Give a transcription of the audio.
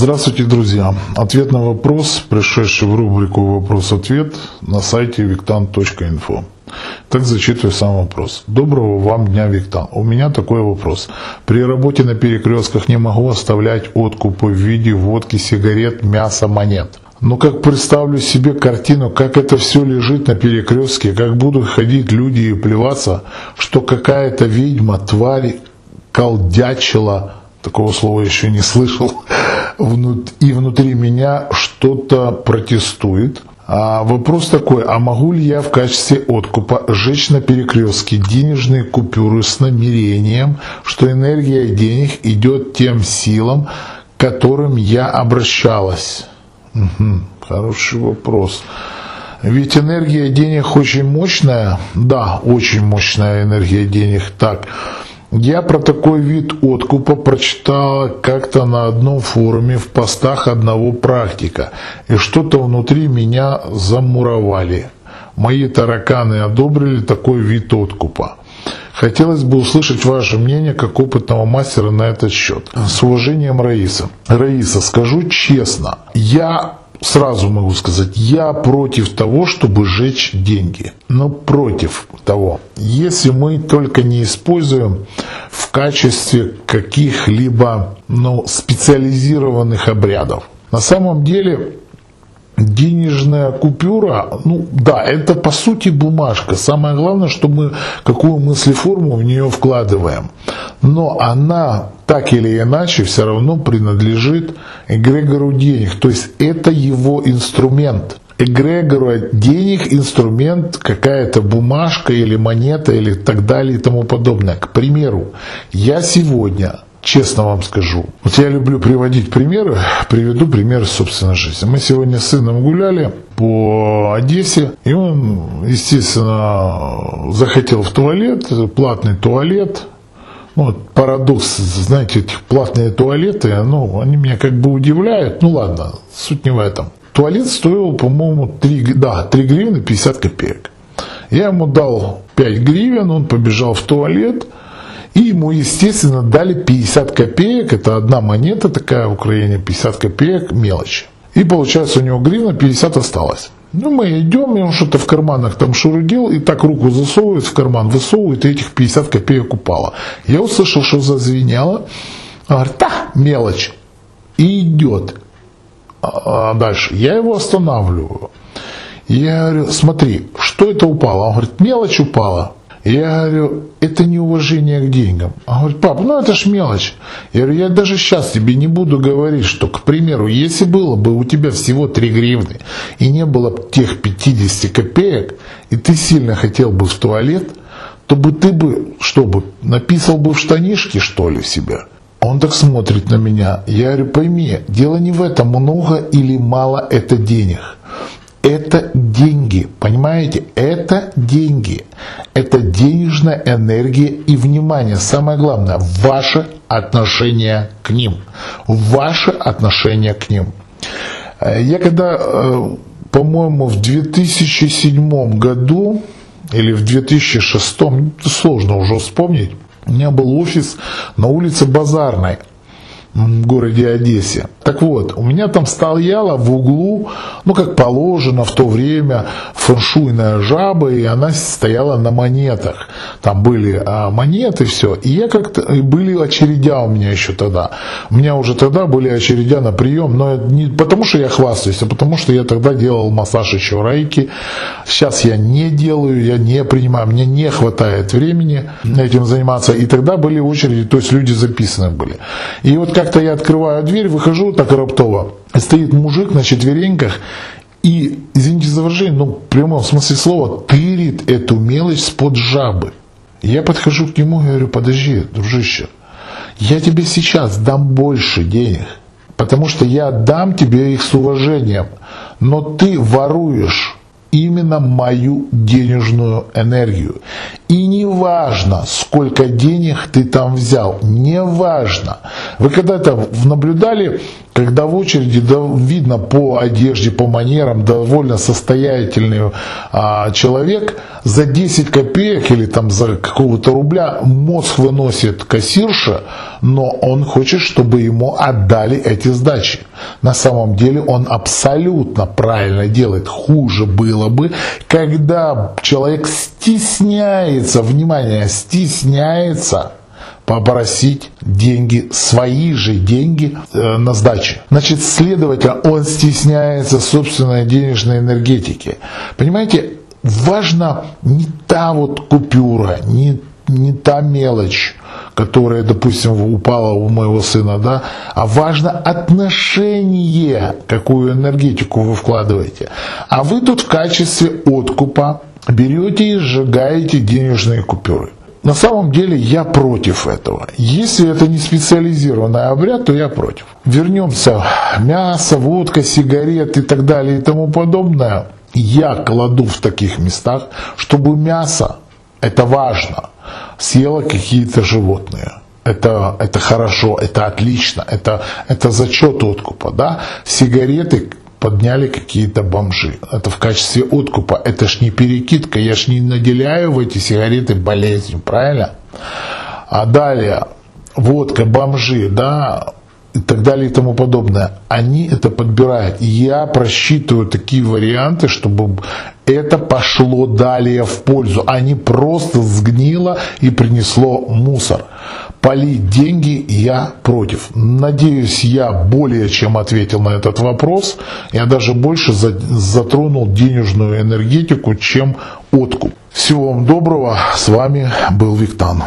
Здравствуйте, друзья. Ответ на вопрос, пришедший в рубрику «Вопрос-ответ» на сайте виктан.инфо. Так зачитываю сам вопрос. Доброго вам дня, Виктан. У меня такой вопрос. При работе на перекрестках не могу оставлять откупы в виде водки, сигарет, мяса, монет. Но как представлю себе картину, как это все лежит на перекрестке, как будут ходить люди и плеваться, что какая-то ведьма, тварь, колдячила, такого слова еще не слышал, и внутри меня что-то протестует. А вопрос такой, а могу ли я в качестве откупа сжечь на перекрестке денежные купюры с намерением, что энергия денег идет тем силам, к которым я обращалась? Угу, хороший вопрос. Ведь энергия денег очень мощная, да, очень мощная энергия денег. Так, я про такой вид откупа прочитала как-то на одном форуме в постах одного практика, и что-то внутри меня замуровали. Мои тараканы одобрили такой вид откупа. Хотелось бы услышать ваше мнение как опытного мастера на этот счет. С уважением, Раиса. Раиса, скажу честно, я сразу могу сказать, я против того, чтобы сжечь деньги. Но против того. Если мы только не используем в качестве каких-либо ну, специализированных обрядов. На самом деле денежная купюра, ну да, это по сути бумажка. Самое главное, что мы какую мыслеформу в нее вкладываем. Но она так или иначе все равно принадлежит эгрегору денег. То есть это его инструмент. Эгрегора денег, инструмент, какая-то бумажка или монета или так далее и тому подобное. К примеру, я сегодня честно вам скажу. Вот я люблю приводить примеры, приведу пример собственной жизни. Мы сегодня с сыном гуляли по Одессе, и он, естественно, захотел в туалет, платный туалет, вот парадокс, знаете, этих платные туалеты, ну, они меня как бы удивляют. Ну ладно, суть не в этом. Туалет стоил, по-моему, 3, да, 3 гривны 50 копеек. Я ему дал 5 гривен, он побежал в туалет – и ему, естественно, дали 50 копеек, это одна монета такая в Украине, 50 копеек, мелочь. И получается у него гривна 50 осталось. Ну, мы идем, и он что-то в карманах там шурудил, и так руку засовывает в карман, высовывает, и этих 50 копеек упало. Я услышал, что зазвенело. Он говорит, да, мелочь. И идет. А дальше. Я его останавливаю. Я говорю, смотри, что это упало? Он говорит, мелочь упала. Я говорю, это не уважение к деньгам. Он говорит, пап, ну это ж мелочь. Я говорю, я даже сейчас тебе не буду говорить, что, к примеру, если было бы у тебя всего 3 гривны и не было бы тех 50 копеек, и ты сильно хотел бы в туалет, то бы ты бы, что бы, написал бы в штанишки, что ли, себя? Он так смотрит на меня. Я говорю, пойми, дело не в этом, много или мало это денег это деньги, понимаете? Это деньги. Это денежная энергия и внимание. Самое главное, ваше отношение к ним. Ваше отношение к ним. Э, я когда, э, по-моему, в 2007 году или в 2006, сложно уже вспомнить, у меня был офис на улице Базарной в городе Одессе. Так вот, у меня там стояла в углу, ну как положено в то время, фэншуйная жаба, и она стояла на монетах. Там были а, монеты, все. И я как-то, были очередя у меня еще тогда. У меня уже тогда были очередя на прием, но не потому что я хвастаюсь, а потому что я тогда делал массаж еще райки. Сейчас я не делаю, я не принимаю, мне не хватает времени этим заниматься. И тогда были очереди, то есть люди записаны были. И вот как-то я открываю дверь, выхожу так раптово, стоит мужик на четвереньках и, извините за выражение, ну, в прямом смысле слова, тырит эту мелочь с-под жабы. Я подхожу к нему и говорю, подожди, дружище, я тебе сейчас дам больше денег, потому что я дам тебе их с уважением, но ты воруешь именно мою денежную энергию. И не важно, сколько денег ты там взял, не важно. Вы когда-то наблюдали, когда в очереди да, видно по одежде, по манерам довольно состоятельный а, человек за 10 копеек или там за какого-то рубля мозг выносит кассирша, но он хочет, чтобы ему отдали эти сдачи. На самом деле он абсолютно правильно делает. Хуже было бы, когда человек стесняется, внимание, стесняется попросить деньги, свои же деньги э, на сдачу. Значит, следовательно, он стесняется собственной денежной энергетики. Понимаете, важно не та вот купюра, не, не та мелочь, которая, допустим, упала у моего сына, да, а важно отношение, какую энергетику вы вкладываете. А вы тут в качестве откупа берете и сжигаете денежные купюры. На самом деле я против этого. Если это не специализированный обряд, то я против. Вернемся. Мясо, водка, сигареты и так далее и тому подобное. Я кладу в таких местах, чтобы мясо, это важно, съело какие-то животные. Это, это хорошо, это отлично, это, это зачет откупа. Да? Сигареты подняли какие-то бомжи. Это в качестве откупа. Это ж не перекидка, я ж не наделяю в эти сигареты болезнью, правильно? А далее, водка, бомжи, да, и так далее и тому подобное. Они это подбирают. Я просчитываю такие варианты, чтобы это пошло далее в пользу, а не просто сгнило и принесло мусор. Полить деньги я против. Надеюсь, я более чем ответил на этот вопрос. Я даже больше затронул денежную энергетику, чем откуп. Всего вам доброго. С вами был Виктан.